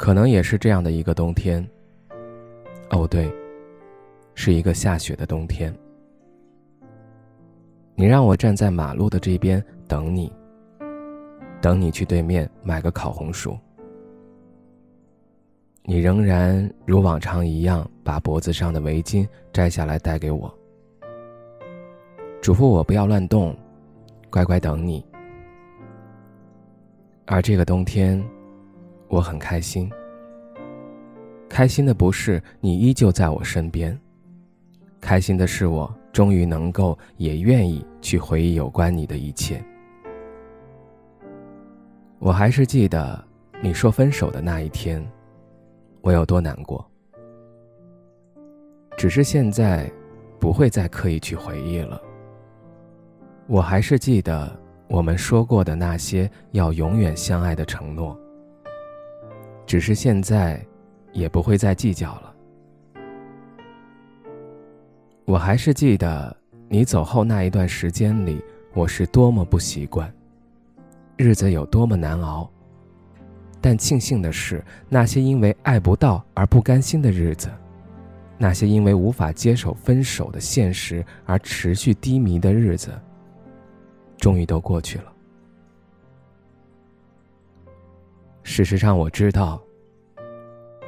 可能也是这样的一个冬天。哦，对，是一个下雪的冬天。你让我站在马路的这边等你，等你去对面买个烤红薯。你仍然如往常一样把脖子上的围巾摘下来戴给我，嘱咐我不要乱动，乖乖等你。而这个冬天。我很开心。开心的不是你依旧在我身边，开心的是我终于能够也愿意去回忆有关你的一切。我还是记得你说分手的那一天，我有多难过。只是现在，不会再刻意去回忆了。我还是记得我们说过的那些要永远相爱的承诺。只是现在，也不会再计较了。我还是记得你走后那一段时间里，我是多么不习惯，日子有多么难熬。但庆幸的是，那些因为爱不到而不甘心的日子，那些因为无法接受分手的现实而持续低迷的日子，终于都过去了。事实上，我知道，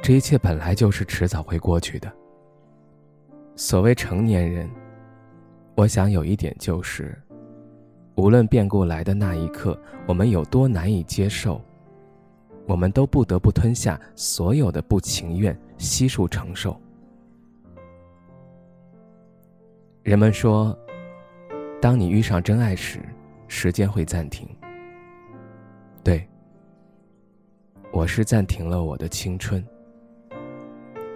这一切本来就是迟早会过去的。所谓成年人，我想有一点就是，无论变故来的那一刻我们有多难以接受，我们都不得不吞下所有的不情愿，悉数承受。人们说，当你遇上真爱时，时间会暂停。对。我是暂停了我的青春，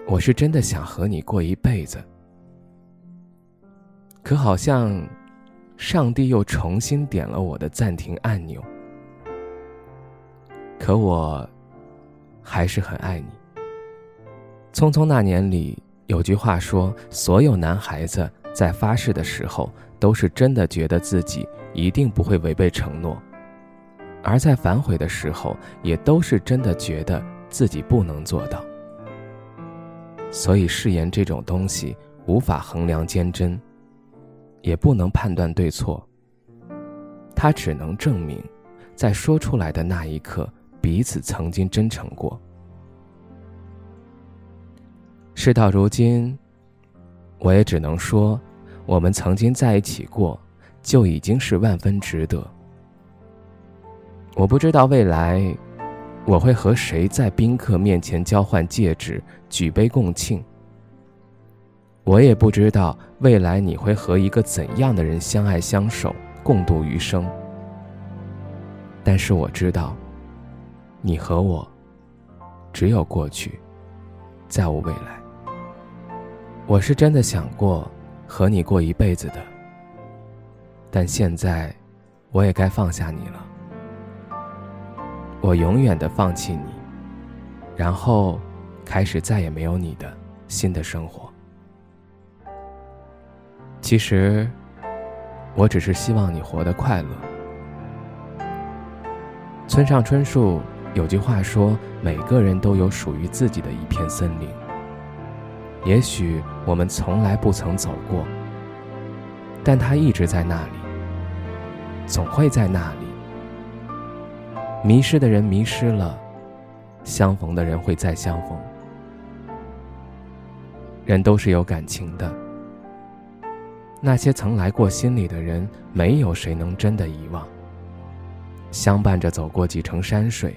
我是真的想和你过一辈子，可好像上帝又重新点了我的暂停按钮，可我还是很爱你。匆匆那年里有句话说，所有男孩子在发誓的时候，都是真的觉得自己一定不会违背承诺。而在反悔的时候，也都是真的觉得自己不能做到。所以誓言这种东西无法衡量坚贞，也不能判断对错。它只能证明，在说出来的那一刻，彼此曾经真诚过。事到如今，我也只能说，我们曾经在一起过，就已经是万分值得。我不知道未来，我会和谁在宾客面前交换戒指、举杯共庆。我也不知道未来你会和一个怎样的人相爱相守、共度余生。但是我知道，你和我，只有过去，再无未来。我是真的想过和你过一辈子的，但现在，我也该放下你了。我永远的放弃你，然后开始再也没有你的新的生活。其实，我只是希望你活得快乐。村上春树有句话说：“每个人都有属于自己的一片森林。”也许我们从来不曾走过，但它一直在那里，总会在那里。迷失的人迷失了，相逢的人会再相逢。人都是有感情的，那些曾来过心里的人，没有谁能真的遗忘。相伴着走过几程山水，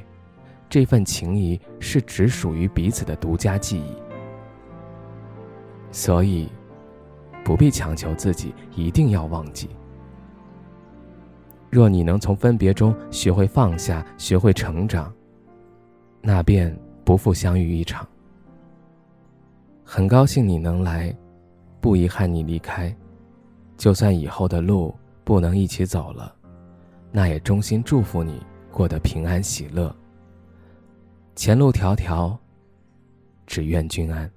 这份情谊是只属于彼此的独家记忆。所以，不必强求自己一定要忘记。若你能从分别中学会放下，学会成长，那便不负相遇一场。很高兴你能来，不遗憾你离开。就算以后的路不能一起走了，那也衷心祝福你过得平安喜乐。前路迢迢，只愿君安。